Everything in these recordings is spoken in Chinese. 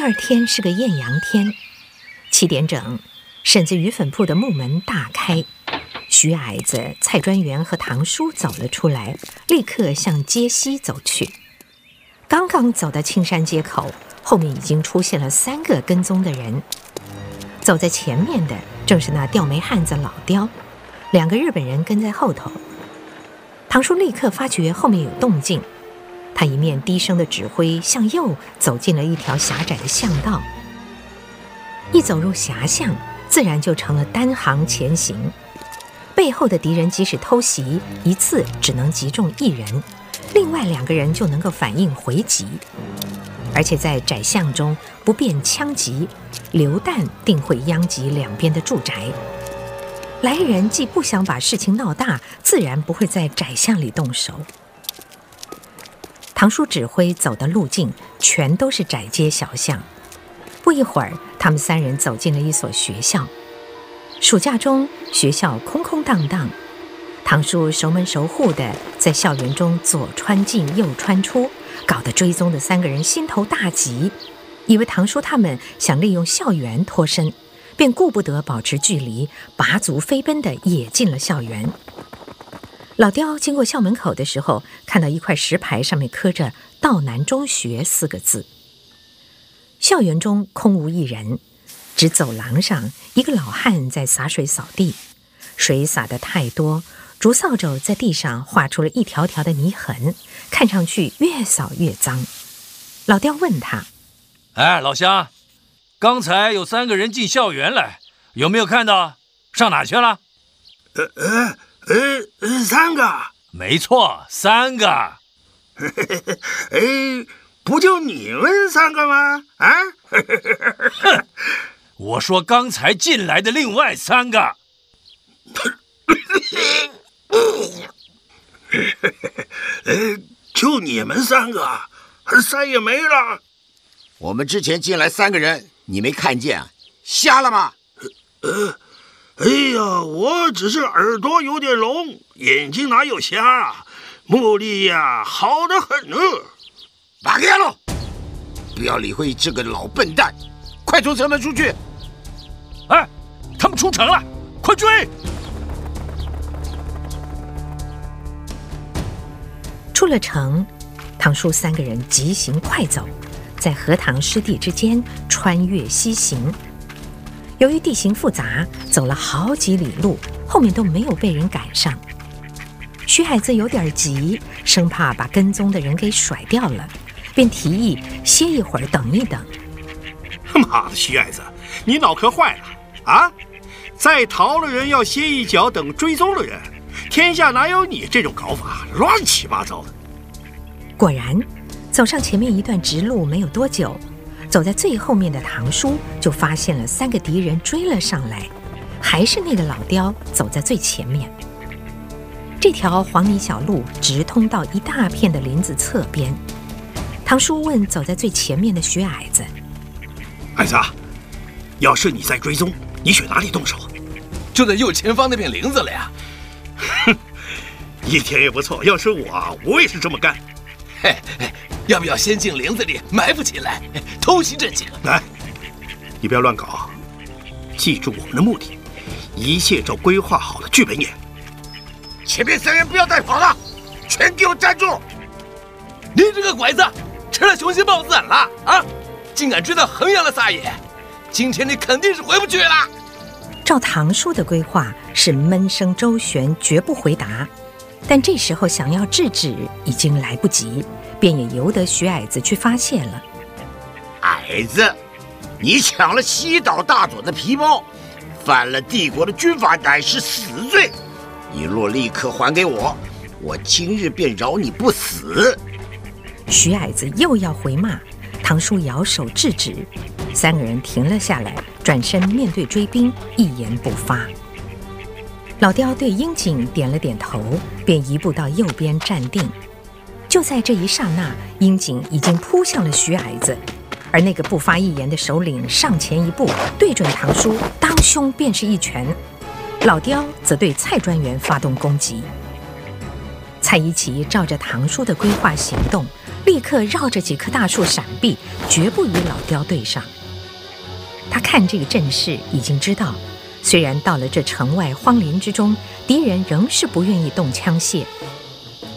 第二天是个艳阳天，七点整，婶子鱼粉铺的木门大开，徐矮子、蔡专员和堂叔走了出来，立刻向街西走去。刚刚走到青山街口，后面已经出现了三个跟踪的人。走在前面的正是那吊眉汉子老刁，两个日本人跟在后头。堂叔立刻发觉后面有动静，他一面低声的指挥，向右走进了一条狭窄的巷道。一走入狭巷，自然就成了单行前行，背后的敌人即使偷袭，一次只能击中一人。另外两个人就能够反应回击，而且在窄巷中不便枪击，流弹定会殃及两边的住宅。来人既不想把事情闹大，自然不会在窄巷里动手。堂叔指挥走的路径全都是窄街小巷。不一会儿，他们三人走进了一所学校。暑假中，学校空空荡荡。堂叔熟门熟户地在校园中左穿进右穿出，搞得追踪的三个人心头大急，以为堂叔他们想利用校园脱身，便顾不得保持距离，拔足飞奔地也进了校园。老刁经过校门口的时候，看到一块石牌上面刻着“道南中学”四个字。校园中空无一人，只走廊上一个老汉在洒水扫地，水洒得太多。竹扫帚在地上画出了一条条的泥痕，看上去越扫越脏。老刁问他：“哎，老乡，刚才有三个人进校园来，有没有看到？上哪去了？”“呃呃呃，三个。”“没错，三个。”“哎，不就你们三个吗？”“啊？”“，我说刚才进来的另外三个。”“呃，就你们三个，三也没了。我们之前进来三个人，你没看见啊？瞎了吗？呃，哎呀，我只是耳朵有点聋，眼睛哪有瞎啊？目力呀，好的很呢。打开了，不要理会这个老笨蛋，快从城门出去。哎，他们出城了，快追！出了城，唐叔三个人急行快走，在荷塘湿地之间穿越西行。由于地形复杂，走了好几里路，后面都没有被人赶上。徐海子有点急，生怕把跟踪的人给甩掉了，便提议歇一会儿，等一等。妈的，徐海子，你脑壳坏了啊！在逃了人要歇一脚，等追踪的人。天下哪有你这种搞法？乱七八糟的。果然，走上前面一段直路没有多久，走在最后面的堂叔就发现了三个敌人追了上来，还是那个老刁走在最前面。这条黄泥小路直通到一大片的林子侧边。堂叔问走在最前面的徐矮子：“矮子，要是你在追踪，你选哪里动手？”“就在右前方那片林子了呀。”哼，一天也不错。要是我，我也是这么干。嘿，要不要先进林子里埋伏起来，偷袭这几个？来，你不要乱搞，记住我们的目的，一切照规划好的剧本演。前面三人不要再跑了，全给我站住！你这个鬼子，吃了雄心豹子胆了啊！竟敢追到衡阳的撒野，今天你肯定是回不去了。照唐叔的规划是闷声周旋，绝不回答。但这时候想要制止已经来不及，便也由得徐矮子去发泄了。矮子，你抢了西岛大佐的皮包，犯了帝国的军法，乃是死罪。你若立刻还给我，我今日便饶你不死。徐矮子又要回骂，唐叔摇手制止。三个人停了下来，转身面对追兵，一言不发。老刁对英景点了点头，便移步到右边站定。就在这一刹那，英景已经扑向了徐矮子，而那个不发一言的首领上前一步，对准堂叔，当胸便是一拳。老刁则对蔡专员发动攻击。蔡一奇照着唐叔的规划行动，立刻绕着几棵大树闪避，绝不与老刁对上。他看这个阵势，已经知道，虽然到了这城外荒林之中，敌人仍是不愿意动枪械。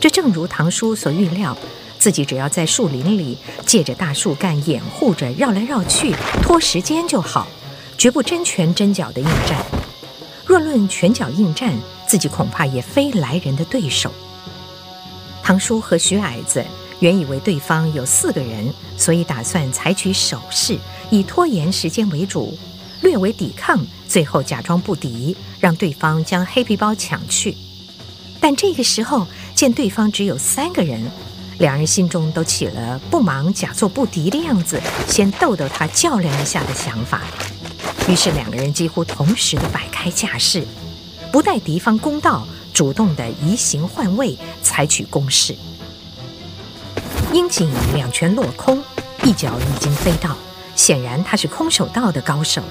这正如唐叔所预料，自己只要在树林里借着大树干掩护着，绕来绕去拖时间就好，绝不真拳真脚的应战。若论拳脚应战，自己恐怕也非来人的对手。唐叔和徐矮子原以为对方有四个人，所以打算采取守势，以拖延时间为主，略为抵抗，最后假装不敌，让对方将黑皮包抢去。但这个时候见对方只有三个人，两人心中都起了不忙假作不敌的样子，先逗逗他较量一下的想法。于是两个人几乎同时的摆开架势，不待敌方攻到。主动的移形换位，采取攻势。樱井两拳落空，一脚已经飞到，显然他是空手道的高手。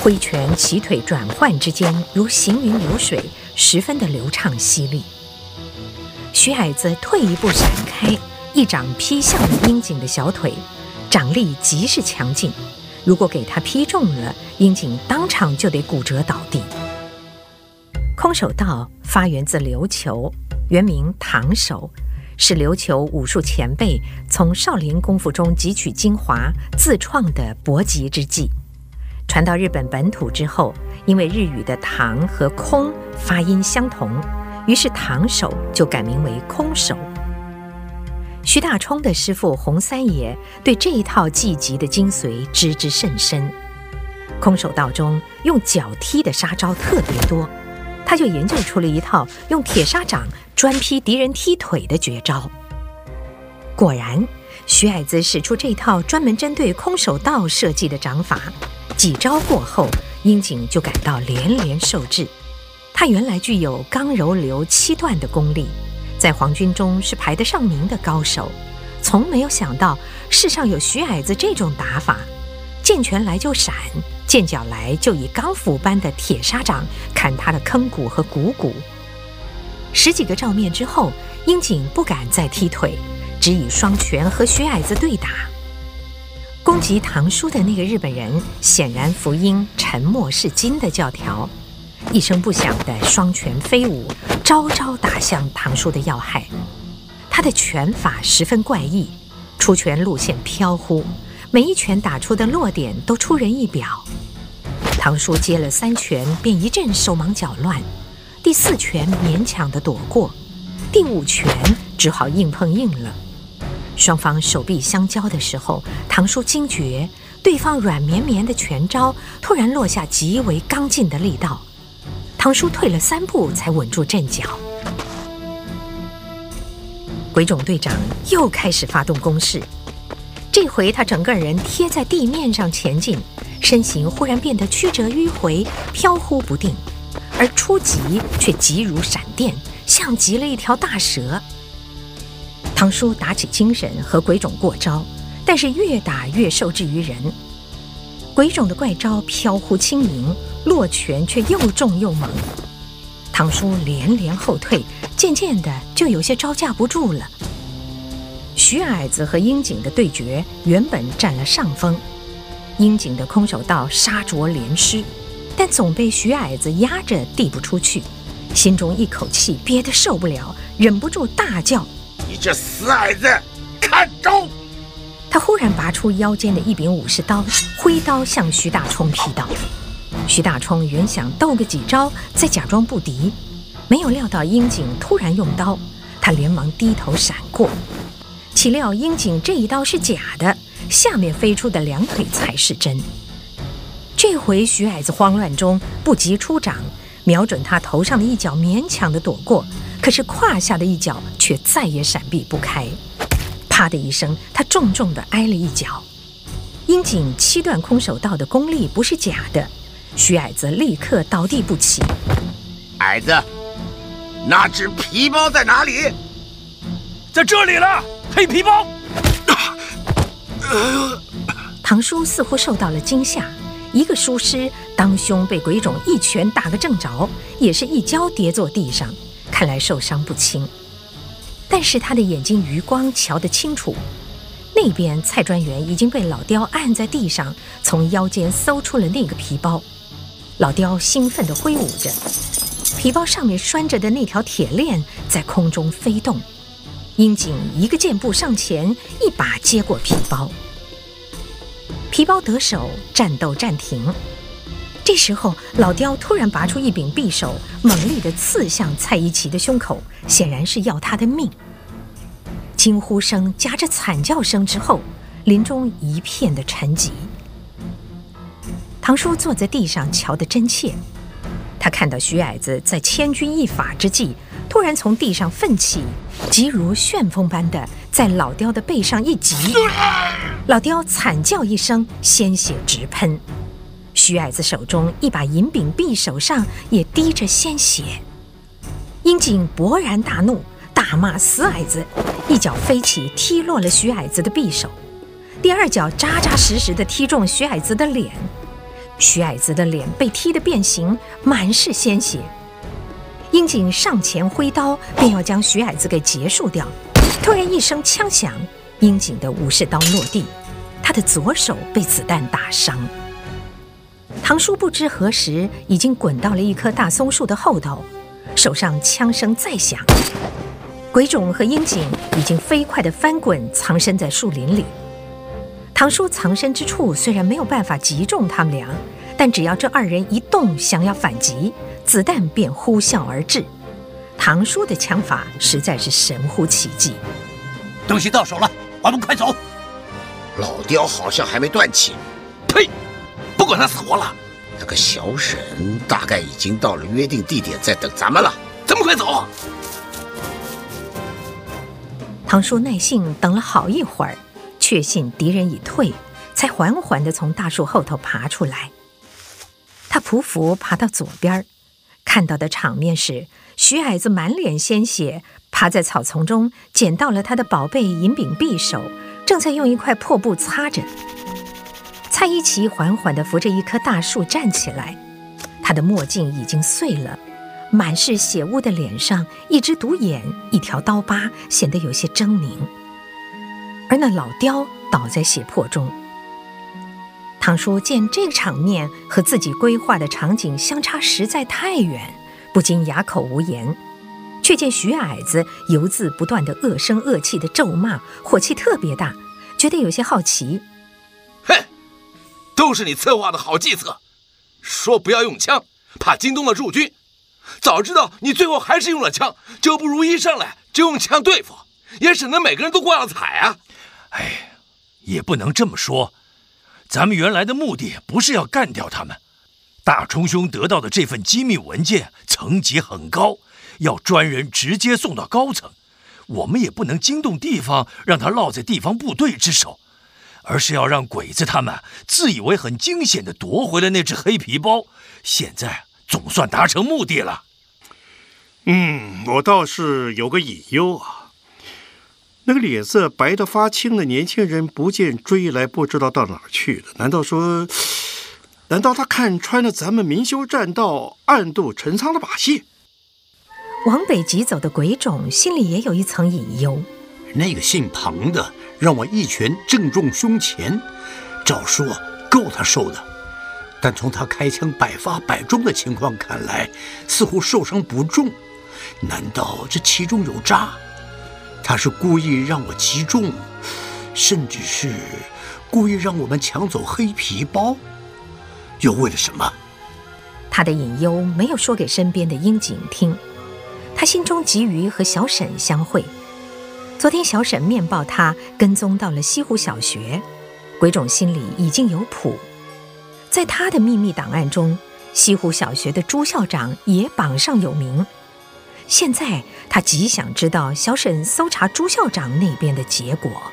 挥拳起腿转换之间，如行云流水，十分的流畅犀利。徐矮子退一步闪开，一掌劈向了樱井的小腿，掌力极是强劲。如果给他劈中了，樱井当场就得骨折倒地。空手道发源自琉球，原名唐手，是琉球武术前辈从少林功夫中汲取精华自创的搏击之技。传到日本本土之后，因为日语的“唐”和“空”发音相同，于是唐手就改名为空手。徐大冲的师傅洪三爷对这一套技击的精髓知之甚深。空手道中用脚踢的杀招特别多。他就研究出了一套用铁砂掌专劈敌人踢腿的绝招。果然，徐矮子使出这套专门针对空手道设计的掌法，几招过后，英景就感到连连受制。他原来具有刚柔流七段的功力，在皇军中是排得上名的高手，从没有想到世上有徐矮子这种打法，见拳来就闪。见脚来就以钢斧般的铁砂掌砍他的坑骨和股骨。十几个照面之后，英景不敢再踢腿，只以双拳和徐矮子对打。攻击唐叔的那个日本人显然服膺“沉默是金”的教条，一声不响的双拳飞舞，招招打向唐叔的要害。他的拳法十分怪异，出拳路线飘忽。每一拳打出的落点都出人意表，唐叔接了三拳便一阵手忙脚乱，第四拳勉强地躲过，第五拳只好硬碰硬了。双方手臂相交的时候，唐叔惊觉对方软绵绵的拳招突然落下极为刚劲的力道，唐叔退了三步才稳住阵脚。鬼冢队长又开始发动攻势。这回他整个人贴在地面上前进，身形忽然变得曲折迂回、飘忽不定，而出级却急如闪电，像极了一条大蛇。唐叔打起精神和鬼冢过招，但是越打越受制于人。鬼冢的怪招飘忽轻盈，落拳却又重又猛。唐叔连连后退，渐渐的就有些招架不住了。徐矮子和樱井的对决原本占了上风，樱井的空手道杀着连失，但总被徐矮子压着递不出去，心中一口气憋得受不了，忍不住大叫：“你这死矮子，看招！”他忽然拔出腰间的一柄武士刀，挥刀向徐大冲劈到。徐大冲原想斗个几招，再假装不敌，没有料到樱井突然用刀，他连忙低头闪过。岂料樱井这一刀是假的，下面飞出的两腿才是真。这回徐矮子慌乱中不及出掌，瞄准他头上的一脚勉强的躲过，可是胯下的一脚却再也闪避不开。啪的一声，他重重的挨了一脚。樱井七段空手道的功力不是假的，徐矮子立刻倒地不起。矮子，那只皮包在哪里？在这里了。黑皮包，唐叔似乎受到了惊吓，一个书师，当胸被鬼冢一拳打个正着，也是一跤跌坐地上，看来受伤不轻。但是他的眼睛余光瞧得清楚，那边蔡专员已经被老刁按在地上，从腰间搜出了那个皮包。老刁兴奋地挥舞着，皮包上面拴着的那条铁链在空中飞动。英景一个箭步上前，一把接过皮包。皮包得手，战斗暂停。这时候，老刁突然拔出一柄匕首，猛力地刺向蔡一奇的胸口，显然是要他的命。惊呼声夹着惨叫声之后，林中一片的沉寂。唐叔坐在地上，瞧得真切。他看到徐矮子在千钧一发之际，突然从地上奋起，急如旋风般的在老刁的背上一击，老刁惨叫一声，鲜血直喷。徐矮子手中一把银柄匕首上也滴着鲜血，英景勃然大怒，大骂死矮子，一脚飞起踢落了徐矮子的匕首，第二脚扎扎实实地踢中徐矮子的脸，徐矮子的脸被踢得变形，满是鲜血。英景上前挥刀，便要将徐矮子给结束掉，突然一声枪响，英景的武士刀落地，他的左手被子弹打伤。唐叔不知何时已经滚到了一棵大松树的后头，手上枪声再响。鬼冢和英景已经飞快地翻滚，藏身在树林里。唐叔藏身之处虽然没有办法击中他们俩，但只要这二人一动，想要反击，子弹便呼啸而至。唐叔的枪法实在是神乎其技。东西到手了，我们快走。老刁好像还没断气。呸！不管他死活了，那个小沈大概已经到了约定地点，在等咱们了。咱们快走！唐叔耐性等了好一会儿，确信敌人已退，才缓缓地从大树后头爬出来。他匍匐爬到左边，看到的场面是徐矮子满脸鲜血，趴在草丛中，捡到了他的宝贝银柄匕首，正在用一块破布擦着。蔡一奇缓缓地扶着一棵大树站起来，他的墨镜已经碎了，满是血污的脸上，一只独眼，一条刀疤，显得有些狰狞。而那老刁倒在血泊中。唐叔见这个场面和自己规划的场景相差实在太远，不禁哑口无言。却见徐矮子犹自不断的恶声恶气的咒骂，火气特别大，觉得有些好奇。哼都是你策划的好计策，说不要用枪，怕惊动了驻军。早知道你最后还是用了枪，就不如一上来就用枪对付，也省得每个人都挂了彩啊。哎，也不能这么说，咱们原来的目的不是要干掉他们。大冲兄得到的这份机密文件层级很高，要专人直接送到高层，我们也不能惊动地方，让他落在地方部队之手。而是要让鬼子他们自以为很惊险地夺回了那只黑皮包，现在总算达成目的了。嗯，我倒是有个隐忧啊。那个脸色白得发青的年轻人不见追来，不知道到哪儿去了。难道说，难道他看穿了咱们明修栈道、暗度陈仓的把戏？往北急走的鬼冢心里也有一层隐忧。那个姓彭的。让我一拳正中胸前，照说够他受的，但从他开枪百发百中的情况看来，似乎受伤不重。难道这其中有诈？他是故意让我击中，甚至是故意让我们抢走黑皮包，又为了什么？他的隐忧没有说给身边的英景听，他心中急于和小沈相会。昨天小沈面报他跟踪到了西湖小学，鬼冢心里已经有谱，在他的秘密档案中，西湖小学的朱校长也榜上有名。现在他极想知道小沈搜查朱校长那边的结果。